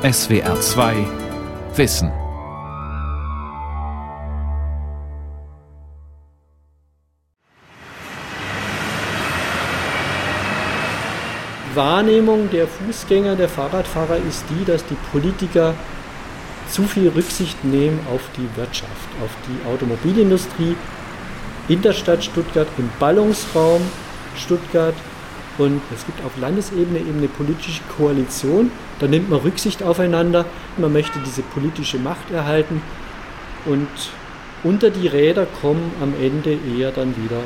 SWR 2 Wissen. Wahrnehmung der Fußgänger, der Fahrradfahrer ist die, dass die Politiker zu viel Rücksicht nehmen auf die Wirtschaft, auf die Automobilindustrie in der Stadt Stuttgart, im Ballungsraum Stuttgart. Und es gibt auf Landesebene eben eine politische Koalition. Da nimmt man Rücksicht aufeinander. Man möchte diese politische Macht erhalten. Und unter die Räder kommen am Ende eher dann wieder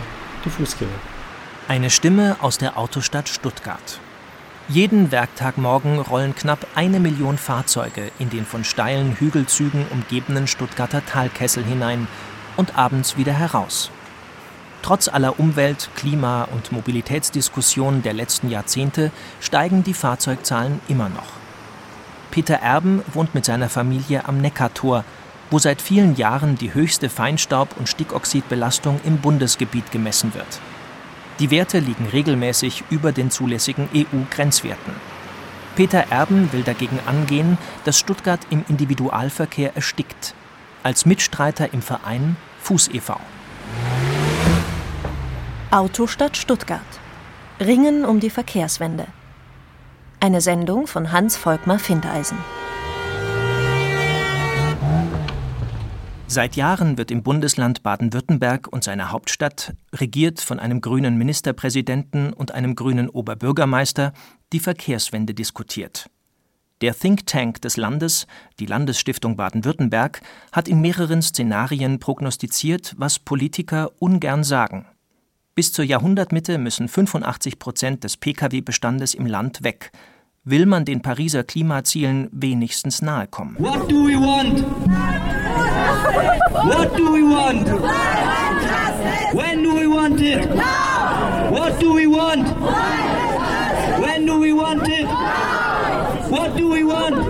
die Fußgänger. Eine Stimme aus der Autostadt Stuttgart. Jeden Werktagmorgen rollen knapp eine Million Fahrzeuge in den von steilen Hügelzügen umgebenen Stuttgarter Talkessel hinein und abends wieder heraus. Trotz aller Umwelt-, Klima- und Mobilitätsdiskussionen der letzten Jahrzehnte steigen die Fahrzeugzahlen immer noch. Peter Erben wohnt mit seiner Familie am Neckartor, wo seit vielen Jahren die höchste Feinstaub- und Stickoxidbelastung im Bundesgebiet gemessen wird. Die Werte liegen regelmäßig über den zulässigen EU-Grenzwerten. Peter Erben will dagegen angehen, dass Stuttgart im Individualverkehr erstickt. Als Mitstreiter im Verein Fuß e.V. Autostadt Stuttgart. Ringen um die Verkehrswende. Eine Sendung von Hans Volkmar Findeisen. Seit Jahren wird im Bundesland Baden-Württemberg und seiner Hauptstadt, regiert von einem grünen Ministerpräsidenten und einem grünen Oberbürgermeister, die Verkehrswende diskutiert. Der Think Tank des Landes, die Landesstiftung Baden-Württemberg, hat in mehreren Szenarien prognostiziert, was Politiker ungern sagen. Bis zur Jahrhundertmitte müssen 85 Prozent des Pkw-Bestandes im Land weg. Will man den Pariser Klimazielen wenigstens nahe kommen? What do we want? What do we want? When do we want it? What do we want? When do we want it? What do we want?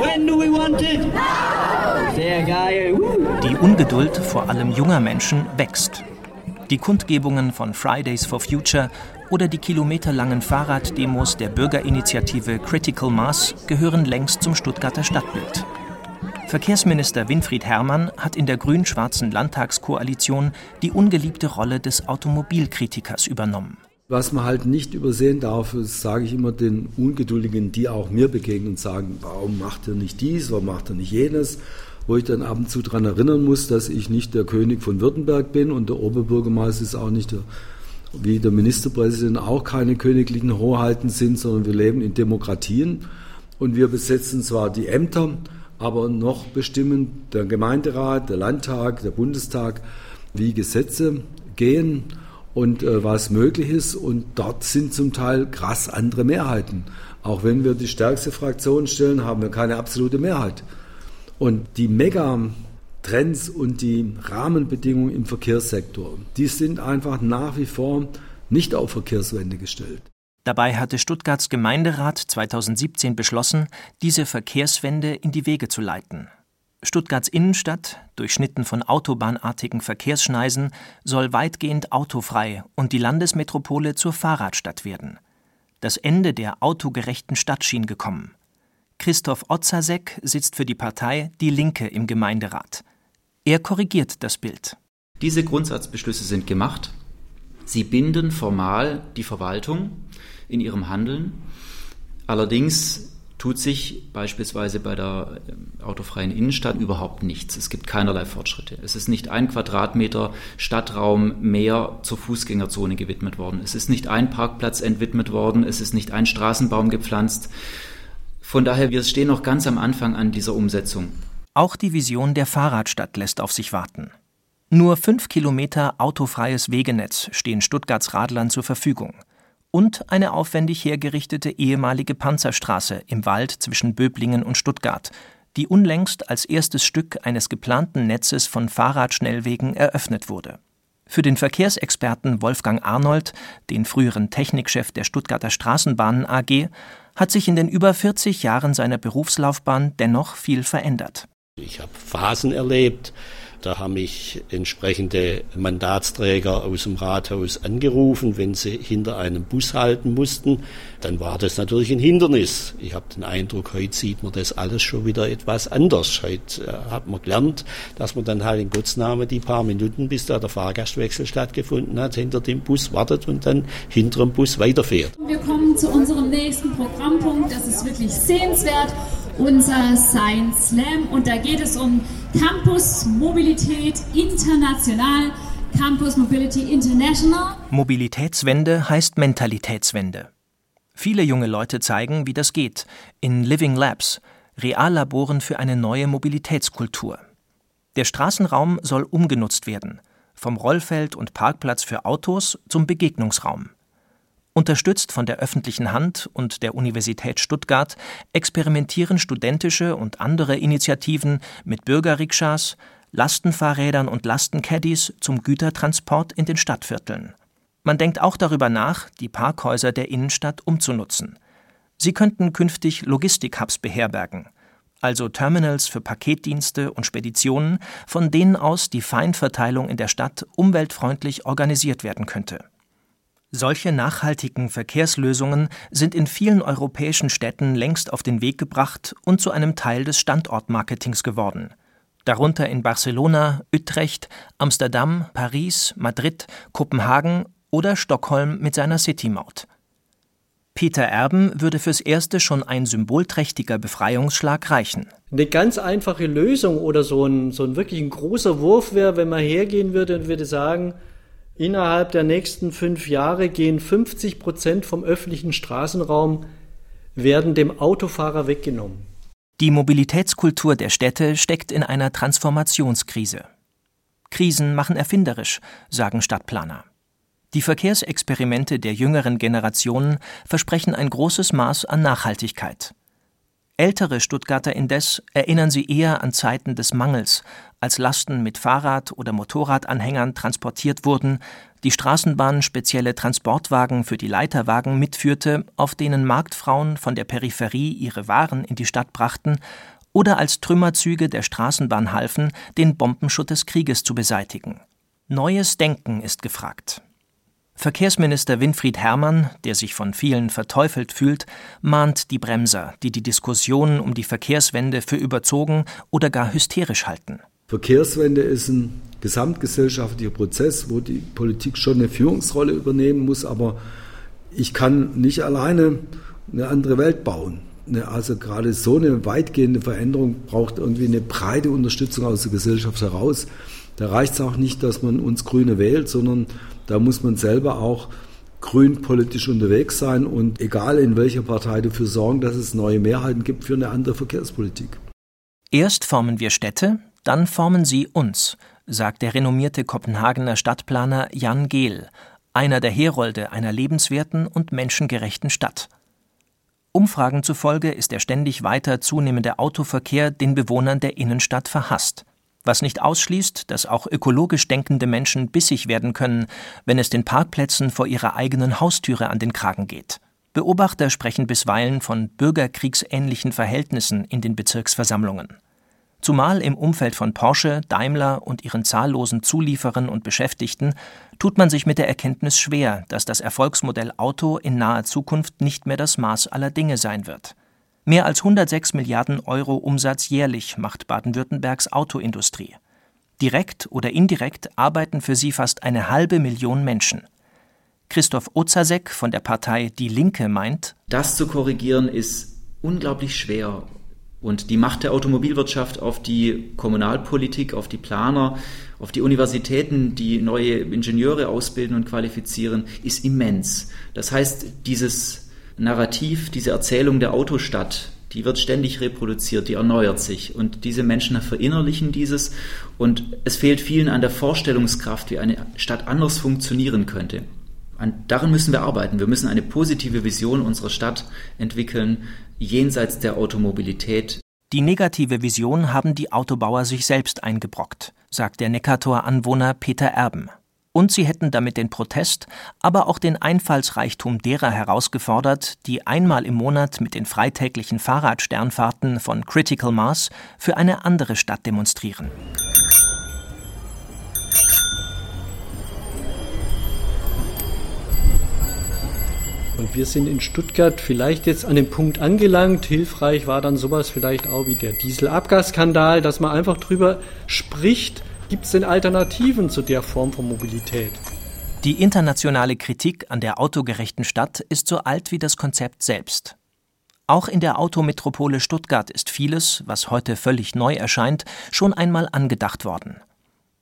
When do we want it? Sehr geil. Die Ungeduld vor allem junger Menschen wächst. Die Kundgebungen von Fridays for Future oder die kilometerlangen Fahrraddemos der Bürgerinitiative Critical Mass gehören längst zum Stuttgarter Stadtbild. Verkehrsminister Winfried Herrmann hat in der grün-schwarzen Landtagskoalition die ungeliebte Rolle des Automobilkritikers übernommen. Was man halt nicht übersehen darf, das sage ich immer den Ungeduldigen, die auch mir begegnen und sagen, warum macht er nicht dies, warum macht er nicht jenes, wo ich dann ab und zu daran erinnern muss, dass ich nicht der König von Württemberg bin und der Oberbürgermeister ist auch nicht der, wie der Ministerpräsident auch keine königlichen Hoheiten sind, sondern wir leben in Demokratien und wir besetzen zwar die Ämter, aber noch bestimmen der Gemeinderat, der Landtag, der Bundestag, wie Gesetze gehen und äh, was möglich ist. Und dort sind zum Teil krass andere Mehrheiten. Auch wenn wir die stärkste Fraktion stellen, haben wir keine absolute Mehrheit. Und die Megatrends und die Rahmenbedingungen im Verkehrssektor, die sind einfach nach wie vor nicht auf Verkehrswende gestellt. Dabei hatte Stuttgarts Gemeinderat 2017 beschlossen, diese Verkehrswende in die Wege zu leiten. Stuttgarts Innenstadt, durchschnitten von autobahnartigen Verkehrsschneisen, soll weitgehend autofrei und die Landesmetropole zur Fahrradstadt werden. Das Ende der autogerechten Stadt schien gekommen. Christoph Otzasek sitzt für die Partei Die Linke im Gemeinderat. Er korrigiert das Bild. Diese Grundsatzbeschlüsse sind gemacht. Sie binden formal die Verwaltung in ihrem Handeln. Allerdings tut sich beispielsweise bei der äh, autofreien Innenstadt überhaupt nichts. Es gibt keinerlei Fortschritte. Es ist nicht ein Quadratmeter Stadtraum mehr zur Fußgängerzone gewidmet worden. Es ist nicht ein Parkplatz entwidmet worden. Es ist nicht ein Straßenbaum gepflanzt. Von daher, wir stehen noch ganz am Anfang an dieser Umsetzung. Auch die Vision der Fahrradstadt lässt auf sich warten. Nur fünf Kilometer autofreies Wegenetz stehen Stuttgarts Radlern zur Verfügung und eine aufwendig hergerichtete ehemalige Panzerstraße im Wald zwischen Böblingen und Stuttgart, die unlängst als erstes Stück eines geplanten Netzes von Fahrradschnellwegen eröffnet wurde. Für den Verkehrsexperten Wolfgang Arnold, den früheren Technikchef der Stuttgarter Straßenbahnen AG, hat sich in den über 40 Jahren seiner Berufslaufbahn dennoch viel verändert. Ich habe Phasen erlebt, Da haben mich entsprechende Mandatsträger aus dem Rathaus angerufen, wenn sie hinter einem Bus halten mussten. Dann war das natürlich ein Hindernis. Ich habe den Eindruck, heute sieht man das alles schon wieder etwas anders. Heute äh, hat man gelernt, dass man dann halt in Gottes Namen die paar Minuten, bis da der Fahrgastwechsel stattgefunden hat, hinter dem Bus wartet und dann hinter dem Bus weiterfährt. Wir kommen zu unserem nächsten Programmpunkt. Das ist wirklich sehenswert unser Science Slam und da geht es um Campus Mobilität international. Campus Mobility International. Mobilitätswende heißt Mentalitätswende. Viele junge Leute zeigen, wie das geht, in Living Labs, Reallaboren für eine neue Mobilitätskultur. Der Straßenraum soll umgenutzt werden, vom Rollfeld und Parkplatz für Autos zum Begegnungsraum. Unterstützt von der öffentlichen Hand und der Universität Stuttgart experimentieren studentische und andere Initiativen mit Bürgerrikschas, Lastenfahrrädern und Lastencaddies zum Gütertransport in den Stadtvierteln. Man denkt auch darüber nach, die Parkhäuser der Innenstadt umzunutzen. Sie könnten künftig Logistikhubs beherbergen, also Terminals für Paketdienste und Speditionen, von denen aus die Feinverteilung in der Stadt umweltfreundlich organisiert werden könnte. Solche nachhaltigen Verkehrslösungen sind in vielen europäischen Städten längst auf den Weg gebracht und zu einem Teil des Standortmarketings geworden. Darunter in Barcelona, Utrecht, Amsterdam, Paris, Madrid, Kopenhagen oder Stockholm mit seiner City-Maut. Peter Erben würde fürs Erste schon ein symbolträchtiger Befreiungsschlag reichen. Eine ganz einfache Lösung oder so ein, so ein wirklich ein großer Wurf wäre, wenn man hergehen würde und würde sagen, Innerhalb der nächsten fünf Jahre gehen 50 Prozent vom öffentlichen Straßenraum werden dem Autofahrer weggenommen. Die Mobilitätskultur der Städte steckt in einer Transformationskrise. Krisen machen erfinderisch, sagen Stadtplaner. Die Verkehrsexperimente der jüngeren Generationen versprechen ein großes Maß an Nachhaltigkeit. Ältere Stuttgarter indes erinnern sie eher an Zeiten des Mangels, als Lasten mit Fahrrad- oder Motorradanhängern transportiert wurden, die Straßenbahn spezielle Transportwagen für die Leiterwagen mitführte, auf denen Marktfrauen von der Peripherie ihre Waren in die Stadt brachten, oder als Trümmerzüge der Straßenbahn halfen, den Bombenschutt des Krieges zu beseitigen. Neues Denken ist gefragt. Verkehrsminister Winfried Herrmann, der sich von vielen verteufelt fühlt, mahnt die Bremser, die die Diskussion um die Verkehrswende für überzogen oder gar hysterisch halten. Verkehrswende ist ein gesamtgesellschaftlicher Prozess, wo die Politik schon eine Führungsrolle übernehmen muss, aber ich kann nicht alleine eine andere Welt bauen. Ne, also gerade so eine weitgehende Veränderung braucht irgendwie eine breite Unterstützung aus der Gesellschaft heraus. Da reicht es auch nicht, dass man uns Grüne wählt, sondern da muss man selber auch grün politisch unterwegs sein und egal in welcher Partei dafür sorgen, dass es neue Mehrheiten gibt für eine andere Verkehrspolitik. Erst formen wir Städte, dann formen sie uns, sagt der renommierte Kopenhagener Stadtplaner Jan Gehl, einer der Herolde einer lebenswerten und menschengerechten Stadt. Umfragen zufolge ist der ständig weiter zunehmende Autoverkehr den Bewohnern der Innenstadt verhasst was nicht ausschließt, dass auch ökologisch denkende Menschen bissig werden können, wenn es den Parkplätzen vor ihrer eigenen Haustüre an den Kragen geht. Beobachter sprechen bisweilen von bürgerkriegsähnlichen Verhältnissen in den Bezirksversammlungen. Zumal im Umfeld von Porsche, Daimler und ihren zahllosen Zulieferern und Beschäftigten tut man sich mit der Erkenntnis schwer, dass das Erfolgsmodell Auto in naher Zukunft nicht mehr das Maß aller Dinge sein wird. Mehr als 106 Milliarden Euro Umsatz jährlich macht Baden-Württembergs Autoindustrie. Direkt oder indirekt arbeiten für sie fast eine halbe Million Menschen. Christoph Ozasek von der Partei Die Linke meint, das zu korrigieren ist unglaublich schwer. Und die Macht der Automobilwirtschaft auf die Kommunalpolitik, auf die Planer, auf die Universitäten, die neue Ingenieure ausbilden und qualifizieren, ist immens. Das heißt, dieses Narrativ, diese Erzählung der Autostadt, die wird ständig reproduziert, die erneuert sich. Und diese Menschen verinnerlichen dieses. Und es fehlt vielen an der Vorstellungskraft, wie eine Stadt anders funktionieren könnte. An, daran müssen wir arbeiten. Wir müssen eine positive Vision unserer Stadt entwickeln, jenseits der Automobilität. Die negative Vision haben die Autobauer sich selbst eingebrockt, sagt der Neckartor-Anwohner Peter Erben und sie hätten damit den Protest, aber auch den Einfallsreichtum derer herausgefordert, die einmal im Monat mit den freitäglichen Fahrradsternfahrten von Critical Mass für eine andere Stadt demonstrieren. Und wir sind in Stuttgart vielleicht jetzt an dem Punkt angelangt. Hilfreich war dann sowas vielleicht auch wie der Dieselabgasskandal, dass man einfach drüber spricht gibt es denn Alternativen zu der Form von Mobilität? Die internationale Kritik an der autogerechten Stadt ist so alt wie das Konzept selbst. Auch in der Autometropole Stuttgart ist vieles, was heute völlig neu erscheint, schon einmal angedacht worden.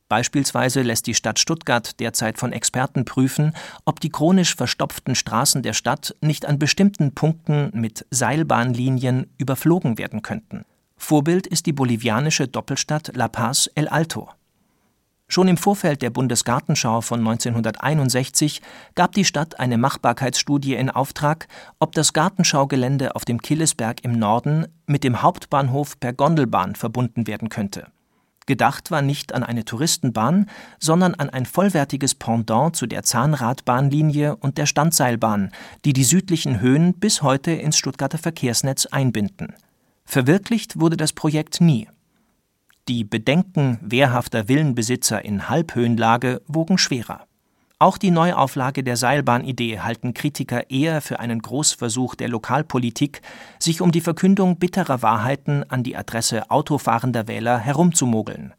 Beispielsweise lässt die Stadt Stuttgart derzeit von Experten prüfen, ob die chronisch verstopften Straßen der Stadt nicht an bestimmten Punkten mit Seilbahnlinien überflogen werden könnten. Vorbild ist die bolivianische Doppelstadt La Paz El Alto. Schon im Vorfeld der Bundesgartenschau von 1961 gab die Stadt eine Machbarkeitsstudie in Auftrag, ob das Gartenschaugelände auf dem Killesberg im Norden mit dem Hauptbahnhof per Gondelbahn verbunden werden könnte. Gedacht war nicht an eine Touristenbahn, sondern an ein vollwertiges Pendant zu der Zahnradbahnlinie und der Standseilbahn, die die südlichen Höhen bis heute ins Stuttgarter Verkehrsnetz einbinden. Verwirklicht wurde das Projekt nie. Die Bedenken wehrhafter Villenbesitzer in Halbhöhenlage wogen schwerer. Auch die Neuauflage der Seilbahnidee halten Kritiker eher für einen Großversuch der Lokalpolitik, sich um die Verkündung bitterer Wahrheiten an die Adresse autofahrender Wähler herumzumogeln.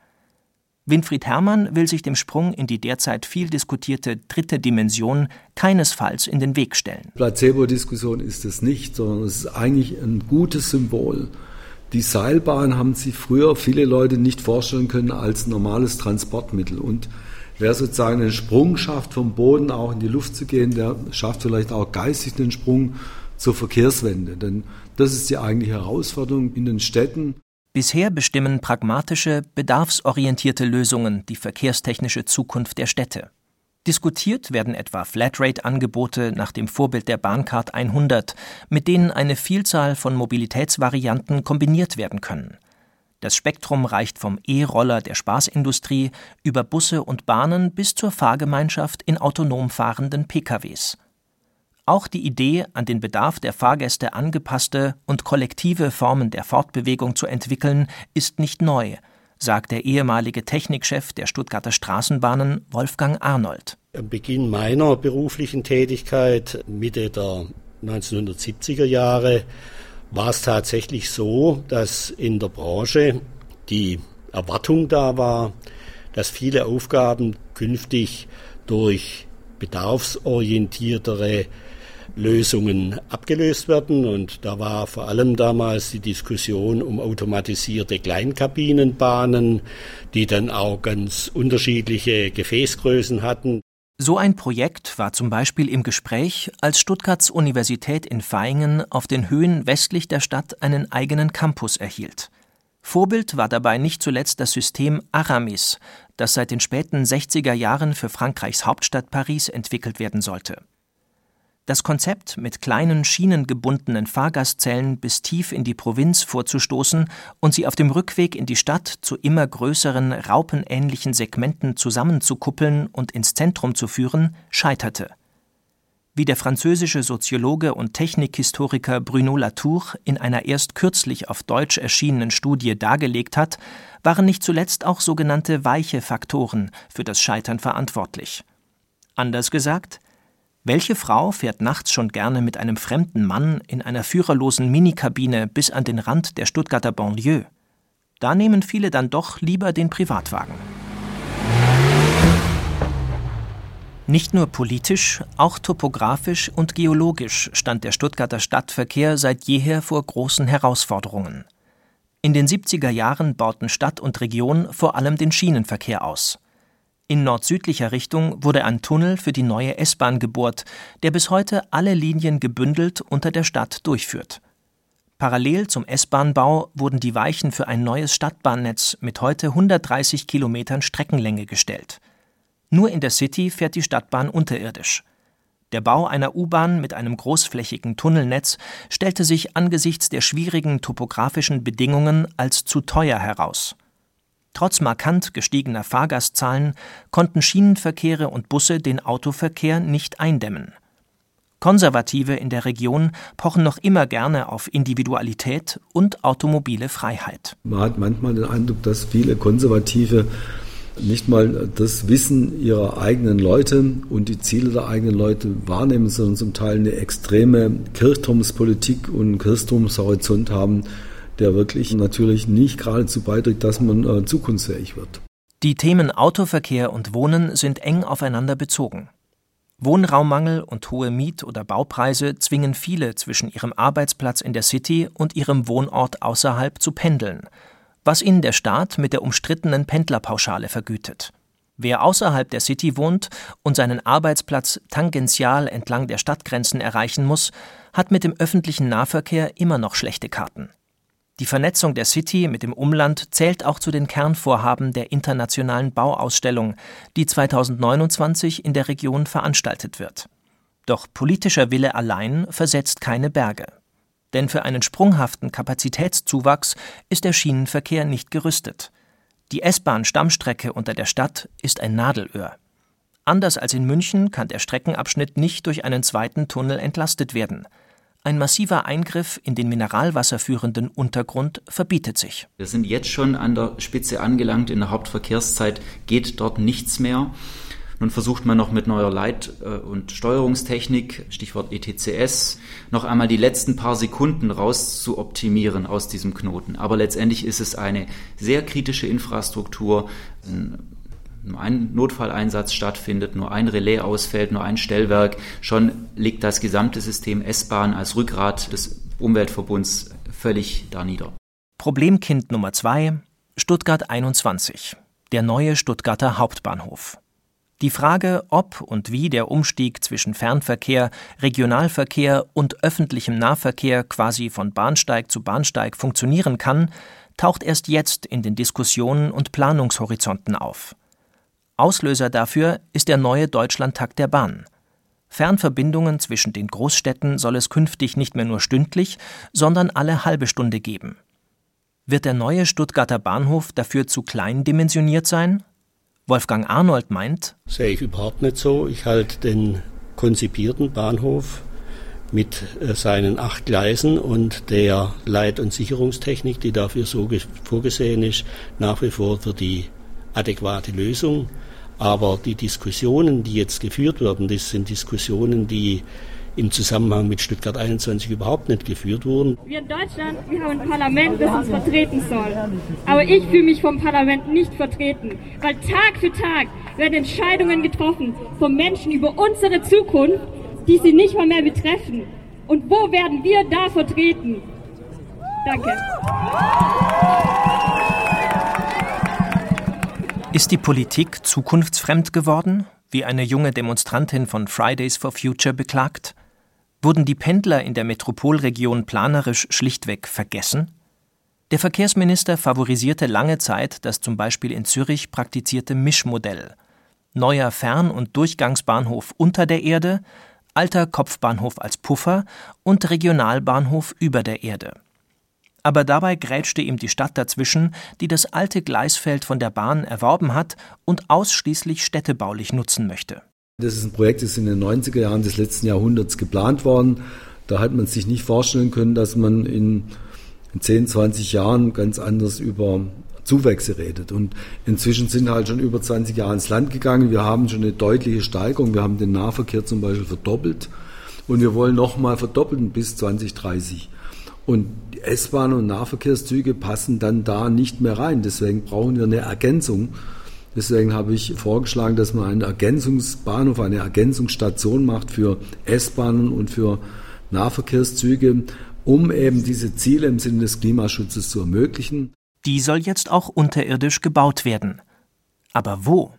Winfried Herrmann will sich dem Sprung in die derzeit viel diskutierte dritte Dimension keinesfalls in den Weg stellen. Placebo-Diskussion ist es nicht, sondern es ist eigentlich ein gutes Symbol. Die Seilbahn haben sich früher viele Leute nicht vorstellen können als normales Transportmittel und Wer sozusagen einen Sprung schafft, vom Boden auch in die Luft zu gehen, der schafft vielleicht auch geistig den Sprung zur Verkehrswende. Denn das ist die eigentliche Herausforderung in den Städten. Bisher bestimmen pragmatische, bedarfsorientierte Lösungen die verkehrstechnische Zukunft der Städte. Diskutiert werden etwa Flatrate-Angebote nach dem Vorbild der Bahncard 100, mit denen eine Vielzahl von Mobilitätsvarianten kombiniert werden können. Das Spektrum reicht vom E-Roller der Spaßindustrie über Busse und Bahnen bis zur Fahrgemeinschaft in autonom fahrenden PKWs. Auch die Idee, an den Bedarf der Fahrgäste angepasste und kollektive Formen der Fortbewegung zu entwickeln, ist nicht neu, sagt der ehemalige Technikchef der Stuttgarter Straßenbahnen Wolfgang Arnold. Am Beginn meiner beruflichen Tätigkeit, Mitte der 1970er Jahre, war es tatsächlich so, dass in der Branche die Erwartung da war, dass viele Aufgaben künftig durch bedarfsorientiertere Lösungen abgelöst werden. Und da war vor allem damals die Diskussion um automatisierte Kleinkabinenbahnen, die dann auch ganz unterschiedliche Gefäßgrößen hatten. So ein Projekt war zum Beispiel im Gespräch, als Stuttgarts Universität in Vaihingen auf den Höhen westlich der Stadt einen eigenen Campus erhielt. Vorbild war dabei nicht zuletzt das System Aramis, das seit den späten 60er Jahren für Frankreichs Hauptstadt Paris entwickelt werden sollte das Konzept, mit kleinen schienengebundenen Fahrgastzellen bis tief in die Provinz vorzustoßen und sie auf dem Rückweg in die Stadt zu immer größeren raupenähnlichen Segmenten zusammenzukuppeln und ins Zentrum zu führen, scheiterte. Wie der französische Soziologe und Technikhistoriker Bruno Latour in einer erst kürzlich auf Deutsch erschienenen Studie dargelegt hat, waren nicht zuletzt auch sogenannte weiche Faktoren für das Scheitern verantwortlich. Anders gesagt, welche Frau fährt nachts schon gerne mit einem fremden Mann in einer führerlosen Minikabine bis an den Rand der Stuttgarter Banlieue? Da nehmen viele dann doch lieber den Privatwagen. Nicht nur politisch, auch topografisch und geologisch stand der Stuttgarter Stadtverkehr seit jeher vor großen Herausforderungen. In den 70er Jahren bauten Stadt und Region vor allem den Schienenverkehr aus. In nord-südlicher Richtung wurde ein Tunnel für die neue S-Bahn gebohrt, der bis heute alle Linien gebündelt unter der Stadt durchführt. Parallel zum S-Bahn-Bau wurden die Weichen für ein neues Stadtbahnnetz mit heute 130 Kilometern Streckenlänge gestellt. Nur in der City fährt die Stadtbahn unterirdisch. Der Bau einer U-Bahn mit einem großflächigen Tunnelnetz stellte sich angesichts der schwierigen topografischen Bedingungen als zu teuer heraus. Trotz markant gestiegener Fahrgastzahlen konnten Schienenverkehre und Busse den Autoverkehr nicht eindämmen. Konservative in der Region pochen noch immer gerne auf Individualität und automobile Freiheit. Man hat manchmal den Eindruck, dass viele Konservative nicht mal das Wissen ihrer eigenen Leute und die Ziele der eigenen Leute wahrnehmen, sondern zum Teil eine extreme Kirchturmspolitik und Kirchturmshorizont haben, der wirklich natürlich nicht geradezu beiträgt, dass man äh, zukunftsfähig wird. Die Themen Autoverkehr und Wohnen sind eng aufeinander bezogen. Wohnraummangel und hohe Miet- oder Baupreise zwingen viele zwischen ihrem Arbeitsplatz in der City und ihrem Wohnort außerhalb zu pendeln, was ihnen der Staat mit der umstrittenen Pendlerpauschale vergütet. Wer außerhalb der City wohnt und seinen Arbeitsplatz tangential entlang der Stadtgrenzen erreichen muss, hat mit dem öffentlichen Nahverkehr immer noch schlechte Karten. Die Vernetzung der City mit dem Umland zählt auch zu den Kernvorhaben der internationalen Bauausstellung, die 2029 in der Region veranstaltet wird. Doch politischer Wille allein versetzt keine Berge. Denn für einen sprunghaften Kapazitätszuwachs ist der Schienenverkehr nicht gerüstet. Die S-Bahn-Stammstrecke unter der Stadt ist ein Nadelöhr. Anders als in München kann der Streckenabschnitt nicht durch einen zweiten Tunnel entlastet werden. Ein massiver Eingriff in den mineralwasserführenden Untergrund verbietet sich. Wir sind jetzt schon an der Spitze angelangt. In der Hauptverkehrszeit geht dort nichts mehr. Nun versucht man noch mit neuer Leit- äh, und Steuerungstechnik, Stichwort ETCS, noch einmal die letzten paar Sekunden raus zu optimieren aus diesem Knoten. Aber letztendlich ist es eine sehr kritische Infrastruktur, nur ein Notfalleinsatz stattfindet, nur ein Relais ausfällt, nur ein Stellwerk, schon liegt das gesamte System S-Bahn als Rückgrat des Umweltverbunds völlig darnieder. Problemkind Nummer zwei Stuttgart 21, der neue Stuttgarter Hauptbahnhof. Die Frage, ob und wie der Umstieg zwischen Fernverkehr, Regionalverkehr und öffentlichem Nahverkehr quasi von Bahnsteig zu Bahnsteig funktionieren kann, taucht erst jetzt in den Diskussionen und Planungshorizonten auf. Auslöser dafür ist der neue Deutschlandtakt der Bahn. Fernverbindungen zwischen den Großstädten soll es künftig nicht mehr nur stündlich, sondern alle halbe Stunde geben. Wird der neue Stuttgarter Bahnhof dafür zu klein dimensioniert sein? Wolfgang Arnold meint, sehe ich überhaupt nicht so. Ich halte den konzipierten Bahnhof mit äh, seinen acht Gleisen und der Leit- und Sicherungstechnik, die dafür so vorgesehen ist, nach wie vor für die adäquate Lösung. Aber die Diskussionen, die jetzt geführt werden, das sind Diskussionen, die im Zusammenhang mit Stuttgart 21 überhaupt nicht geführt wurden. Wir in Deutschland, wir haben ein Parlament, das uns vertreten soll. Aber ich fühle mich vom Parlament nicht vertreten, weil Tag für Tag werden Entscheidungen getroffen von Menschen über unsere Zukunft, die sie nicht mal mehr betreffen. Und wo werden wir da vertreten? Danke. Ist die Politik zukunftsfremd geworden, wie eine junge Demonstrantin von Fridays for Future beklagt? Wurden die Pendler in der Metropolregion planerisch schlichtweg vergessen? Der Verkehrsminister favorisierte lange Zeit das zum Beispiel in Zürich praktizierte Mischmodell. Neuer Fern- und Durchgangsbahnhof unter der Erde, alter Kopfbahnhof als Puffer und Regionalbahnhof über der Erde. Aber dabei grätschte ihm die Stadt dazwischen, die das alte Gleisfeld von der Bahn erworben hat und ausschließlich städtebaulich nutzen möchte. Das ist ein Projekt, das in den 90er Jahren des letzten Jahrhunderts geplant worden. Da hat man sich nicht vorstellen können, dass man in 10, 20 Jahren ganz anders über Zuwächse redet. Und inzwischen sind halt schon über 20 Jahre ins Land gegangen. Wir haben schon eine deutliche Steigerung. Wir haben den Nahverkehr zum Beispiel verdoppelt. Und wir wollen nochmal verdoppeln bis 2030. Und S-Bahn und Nahverkehrszüge passen dann da nicht mehr rein. Deswegen brauchen wir eine Ergänzung. Deswegen habe ich vorgeschlagen, dass man einen Ergänzungsbahnhof, eine Ergänzungsstation macht für S-Bahnen und für Nahverkehrszüge, um eben diese Ziele im Sinne des Klimaschutzes zu ermöglichen. Die soll jetzt auch unterirdisch gebaut werden. Aber wo?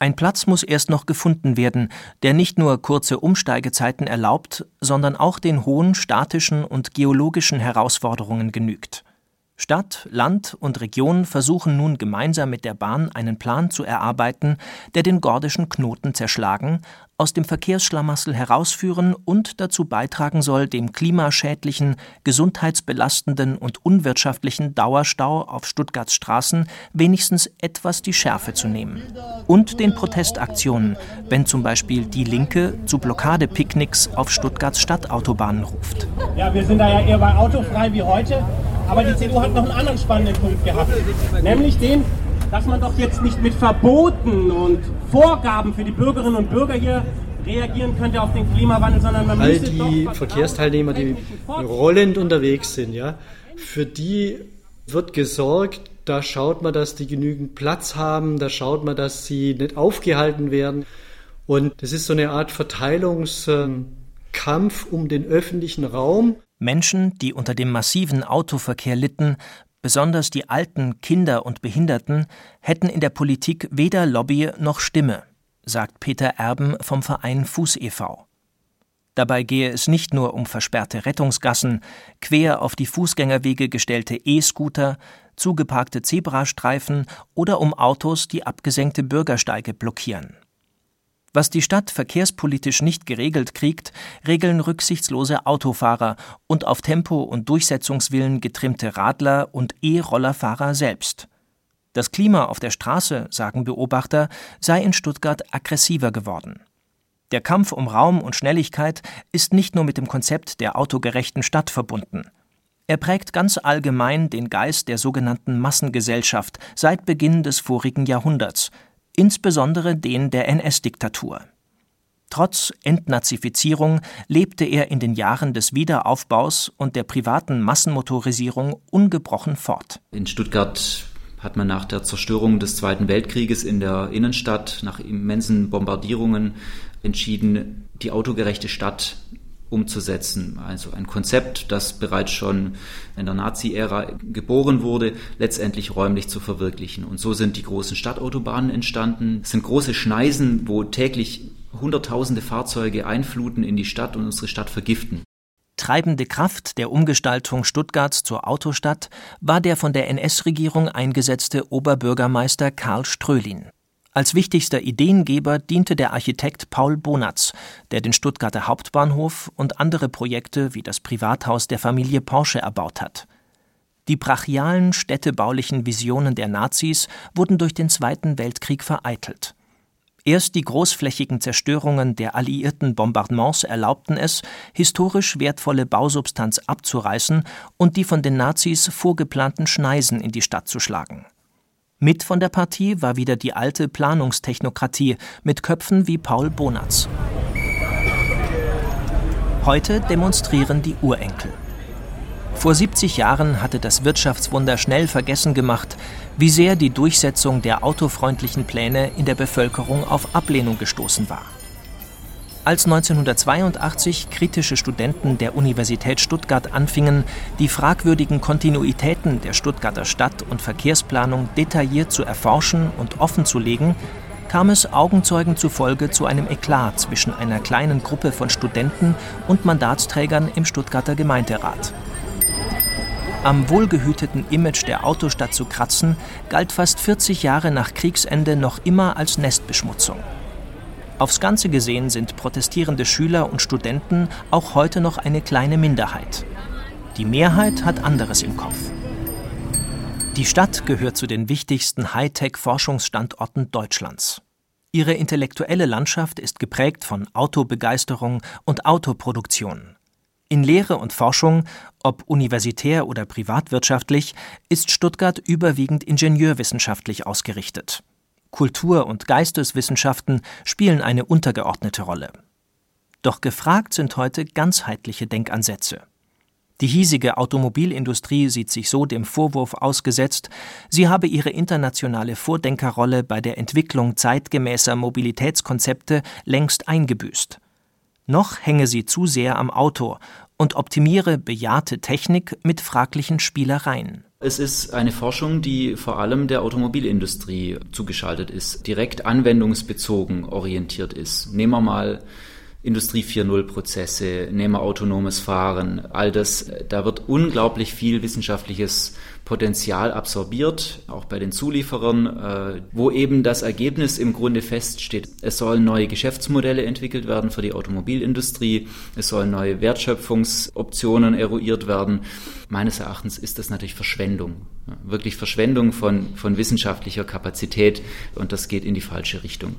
Ein Platz muss erst noch gefunden werden, der nicht nur kurze Umsteigezeiten erlaubt, sondern auch den hohen statischen und geologischen Herausforderungen genügt. Stadt, Land und Region versuchen nun gemeinsam mit der Bahn einen Plan zu erarbeiten, der den gordischen Knoten zerschlagen, aus dem Verkehrsschlamassel herausführen und dazu beitragen soll, dem klimaschädlichen, gesundheitsbelastenden und unwirtschaftlichen Dauerstau auf Stuttgarts Straßen wenigstens etwas die Schärfe zu nehmen. Und den Protestaktionen, wenn zum Beispiel die Linke zu Blockadepicknicks auf Stuttgarts Stadtautobahnen ruft. Ja, wir sind da ja eher bei autofrei wie heute, aber die CDU hat noch einen anderen spannenden Punkt gehabt, nämlich den, dass man doch jetzt nicht mit Verboten und Vorgaben für die Bürgerinnen und Bürger hier reagieren könnte auf den Klimawandel, sondern man All müsste die doch Verkehrsteilnehmer, die rollend unterwegs sind, ja, für die wird gesorgt, da schaut man, dass die genügend Platz haben, da schaut man, dass sie nicht aufgehalten werden. Und das ist so eine Art Verteilungskampf um den öffentlichen Raum. Menschen, die unter dem massiven Autoverkehr litten, besonders die Alten, Kinder und Behinderten, hätten in der Politik weder Lobby noch Stimme, sagt Peter Erben vom Verein Fuß e.V. Dabei gehe es nicht nur um versperrte Rettungsgassen, quer auf die Fußgängerwege gestellte E-Scooter, zugeparkte Zebrastreifen oder um Autos, die abgesenkte Bürgersteige blockieren. Was die Stadt verkehrspolitisch nicht geregelt kriegt, regeln rücksichtslose Autofahrer und auf Tempo und Durchsetzungswillen getrimmte Radler und E-Rollerfahrer selbst. Das Klima auf der Straße, sagen Beobachter, sei in Stuttgart aggressiver geworden. Der Kampf um Raum und Schnelligkeit ist nicht nur mit dem Konzept der autogerechten Stadt verbunden. Er prägt ganz allgemein den Geist der sogenannten Massengesellschaft seit Beginn des vorigen Jahrhunderts, insbesondere den der NS-Diktatur. Trotz Entnazifizierung lebte er in den Jahren des Wiederaufbaus und der privaten Massenmotorisierung ungebrochen fort. In Stuttgart hat man nach der Zerstörung des Zweiten Weltkrieges in der Innenstadt, nach immensen Bombardierungen entschieden, die autogerechte Stadt umzusetzen. Also ein Konzept, das bereits schon in der Nazi-Ära geboren wurde, letztendlich räumlich zu verwirklichen. Und so sind die großen Stadtautobahnen entstanden. Es sind große Schneisen, wo täglich Hunderttausende Fahrzeuge einfluten in die Stadt und unsere Stadt vergiften. Treibende Kraft der Umgestaltung Stuttgarts zur Autostadt war der von der NS-Regierung eingesetzte Oberbürgermeister Karl Strölin. Als wichtigster Ideengeber diente der Architekt Paul Bonatz, der den Stuttgarter Hauptbahnhof und andere Projekte wie das Privathaus der Familie Porsche erbaut hat. Die brachialen städtebaulichen Visionen der Nazis wurden durch den Zweiten Weltkrieg vereitelt. Erst die großflächigen Zerstörungen der alliierten Bombardements erlaubten es, historisch wertvolle Bausubstanz abzureißen und die von den Nazis vorgeplanten Schneisen in die Stadt zu schlagen. Mit von der Partie war wieder die alte Planungstechnokratie mit Köpfen wie Paul Bonatz. Heute demonstrieren die Urenkel. Vor 70 Jahren hatte das Wirtschaftswunder schnell vergessen gemacht, wie sehr die Durchsetzung der autofreundlichen Pläne in der Bevölkerung auf Ablehnung gestoßen war. Als 1982 kritische Studenten der Universität Stuttgart anfingen, die fragwürdigen Kontinuitäten der Stuttgarter Stadt- und Verkehrsplanung detailliert zu erforschen und offenzulegen, kam es Augenzeugen zufolge zu einem Eklat zwischen einer kleinen Gruppe von Studenten und Mandatsträgern im Stuttgarter Gemeinderat. Am wohlgehüteten Image der Autostadt zu kratzen, galt fast 40 Jahre nach Kriegsende noch immer als Nestbeschmutzung. Aufs Ganze gesehen sind protestierende Schüler und Studenten auch heute noch eine kleine Minderheit. Die Mehrheit hat anderes im Kopf. Die Stadt gehört zu den wichtigsten Hightech-Forschungsstandorten Deutschlands. Ihre intellektuelle Landschaft ist geprägt von Autobegeisterung und Autoproduktion. In Lehre und Forschung, ob universitär oder privatwirtschaftlich, ist Stuttgart überwiegend ingenieurwissenschaftlich ausgerichtet. Kultur- und Geisteswissenschaften spielen eine untergeordnete Rolle. Doch gefragt sind heute ganzheitliche Denkansätze. Die hiesige Automobilindustrie sieht sich so dem Vorwurf ausgesetzt, sie habe ihre internationale Vordenkerrolle bei der Entwicklung zeitgemäßer Mobilitätskonzepte längst eingebüßt. Noch hänge sie zu sehr am Auto und optimiere bejahrte Technik mit fraglichen Spielereien. Es ist eine Forschung, die vor allem der Automobilindustrie zugeschaltet ist, direkt anwendungsbezogen orientiert ist. Nehmen wir mal Industrie 4.0 Prozesse, nehmen wir autonomes Fahren, all das, da wird unglaublich viel wissenschaftliches Potenzial absorbiert, auch bei den Zulieferern, äh, wo eben das Ergebnis im Grunde feststeht. Es sollen neue Geschäftsmodelle entwickelt werden für die Automobilindustrie, es sollen neue Wertschöpfungsoptionen eruiert werden. Meines Erachtens ist das natürlich Verschwendung, wirklich Verschwendung von, von wissenschaftlicher Kapazität und das geht in die falsche Richtung.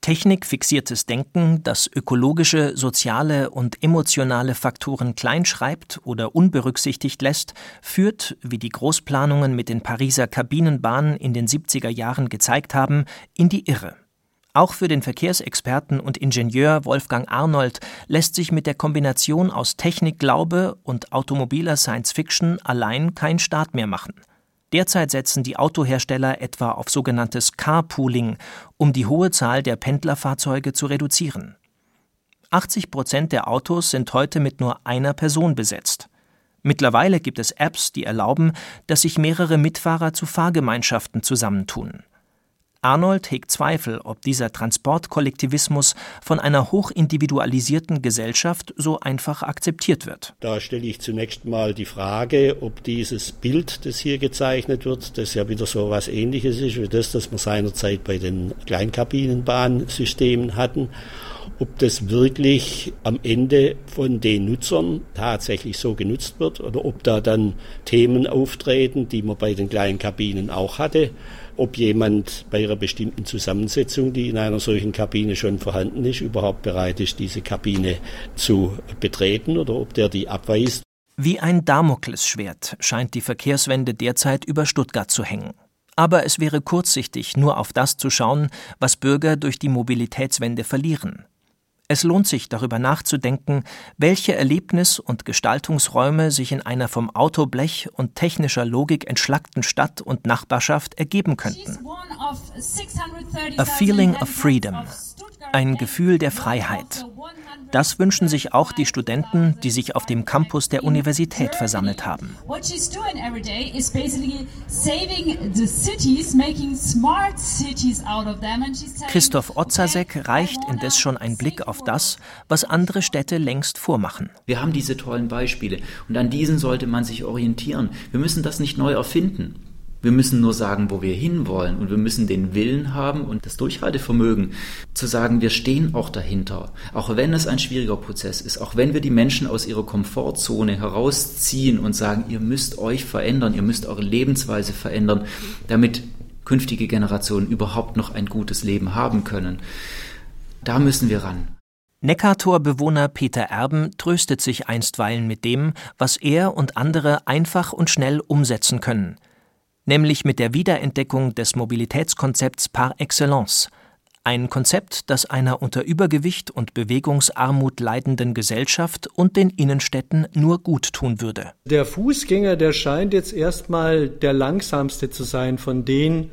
Technikfixiertes Denken, das ökologische, soziale und emotionale Faktoren kleinschreibt oder unberücksichtigt lässt, führt, wie die Großplanungen mit den Pariser Kabinenbahnen in den 70er Jahren gezeigt haben, in die Irre. Auch für den Verkehrsexperten und Ingenieur Wolfgang Arnold lässt sich mit der Kombination aus Technikglaube und automobiler Science Fiction allein kein Start mehr machen. Derzeit setzen die Autohersteller etwa auf sogenanntes Carpooling, um die hohe Zahl der Pendlerfahrzeuge zu reduzieren. 80 Prozent der Autos sind heute mit nur einer Person besetzt. Mittlerweile gibt es Apps, die erlauben, dass sich mehrere Mitfahrer zu Fahrgemeinschaften zusammentun. Arnold hegt Zweifel, ob dieser Transportkollektivismus von einer hochindividualisierten Gesellschaft so einfach akzeptiert wird. Da stelle ich zunächst mal die Frage, ob dieses Bild, das hier gezeichnet wird, das ja wieder so was ähnliches ist wie das, das wir seinerzeit bei den Kleinkabinenbahnsystemen hatten, ob das wirklich am Ende von den Nutzern tatsächlich so genutzt wird oder ob da dann Themen auftreten, die man bei den kleinen Kabinen auch hatte ob jemand bei einer bestimmten Zusammensetzung, die in einer solchen Kabine schon vorhanden ist, überhaupt bereit ist, diese Kabine zu betreten oder ob der die abweist. Wie ein Damoklesschwert scheint die Verkehrswende derzeit über Stuttgart zu hängen. Aber es wäre kurzsichtig, nur auf das zu schauen, was Bürger durch die Mobilitätswende verlieren. Es lohnt sich darüber nachzudenken, welche Erlebnis- und Gestaltungsräume sich in einer vom Autoblech und technischer Logik entschlackten Stadt und Nachbarschaft ergeben könnten. A feeling of freedom, ein Gefühl der Freiheit. Das wünschen sich auch die Studenten, die sich auf dem Campus der Universität versammelt haben. Christoph Otzasek reicht indes schon ein Blick auf das, was andere Städte längst vormachen. Wir haben diese tollen Beispiele und an diesen sollte man sich orientieren. Wir müssen das nicht neu erfinden. Wir müssen nur sagen, wo wir hinwollen und wir müssen den Willen haben und das Durchhaltevermögen zu sagen, wir stehen auch dahinter. Auch wenn es ein schwieriger Prozess ist, auch wenn wir die Menschen aus ihrer Komfortzone herausziehen und sagen, ihr müsst euch verändern, ihr müsst eure Lebensweise verändern, damit künftige Generationen überhaupt noch ein gutes Leben haben können. Da müssen wir ran. Neckartor-Bewohner Peter Erben tröstet sich einstweilen mit dem, was er und andere einfach und schnell umsetzen können – nämlich mit der Wiederentdeckung des Mobilitätskonzepts par excellence, ein Konzept, das einer unter Übergewicht und Bewegungsarmut leidenden Gesellschaft und den Innenstädten nur gut tun würde. Der Fußgänger, der scheint jetzt erstmal der langsamste zu sein von denen,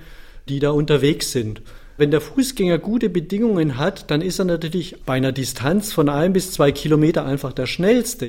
die da unterwegs sind. Wenn der Fußgänger gute Bedingungen hat, dann ist er natürlich bei einer Distanz von ein bis zwei Kilometer einfach der schnellste.